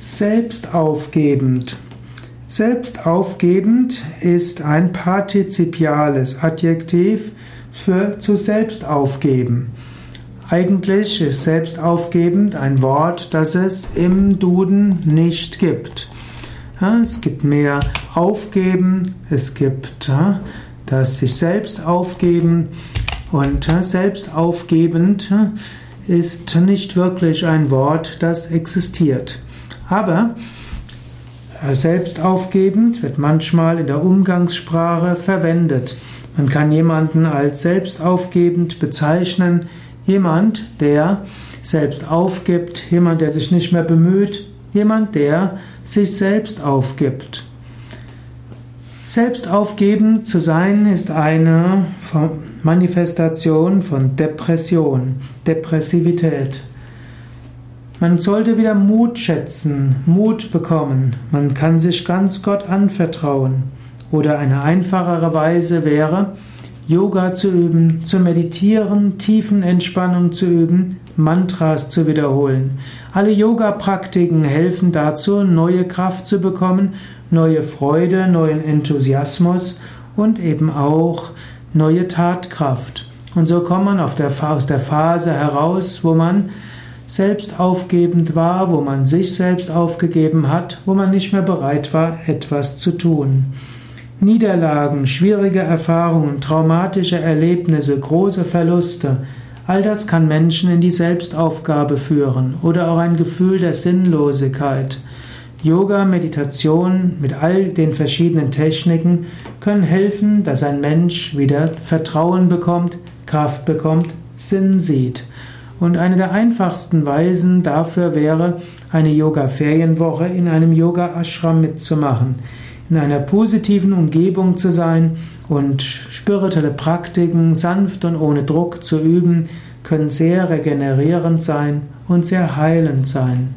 Selbstaufgebend. Selbstaufgebend ist ein partizipiales Adjektiv für zu selbst aufgeben. Eigentlich ist selbstaufgebend ein Wort, das es im Duden nicht gibt. Es gibt mehr aufgeben, es gibt das sich selbst aufgeben und selbstaufgebend ist nicht wirklich ein Wort, das existiert. Aber äh, selbstaufgebend wird manchmal in der Umgangssprache verwendet. Man kann jemanden als selbstaufgebend bezeichnen, jemand, der selbst aufgibt, jemand, der sich nicht mehr bemüht, jemand, der sich selbst aufgibt. Selbstaufgebend zu sein ist eine Manifestation von Depression, Depressivität. Man sollte wieder Mut schätzen, Mut bekommen. Man kann sich ganz Gott anvertrauen. Oder eine einfachere Weise wäre, Yoga zu üben, zu meditieren, Tiefenentspannung zu üben, Mantras zu wiederholen. Alle Yoga-Praktiken helfen dazu, neue Kraft zu bekommen, neue Freude, neuen Enthusiasmus und eben auch neue Tatkraft. Und so kommt man der, aus der Phase heraus, wo man selbst aufgebend war, wo man sich selbst aufgegeben hat, wo man nicht mehr bereit war, etwas zu tun. Niederlagen, schwierige Erfahrungen, traumatische Erlebnisse, große Verluste, all das kann Menschen in die Selbstaufgabe führen oder auch ein Gefühl der Sinnlosigkeit. Yoga, Meditation mit all den verschiedenen Techniken können helfen, dass ein Mensch wieder Vertrauen bekommt, Kraft bekommt, Sinn sieht. Und eine der einfachsten Weisen dafür wäre, eine Yoga-Ferienwoche in einem Yoga-Ashram mitzumachen, in einer positiven Umgebung zu sein und spirituelle Praktiken sanft und ohne Druck zu üben, können sehr regenerierend sein und sehr heilend sein.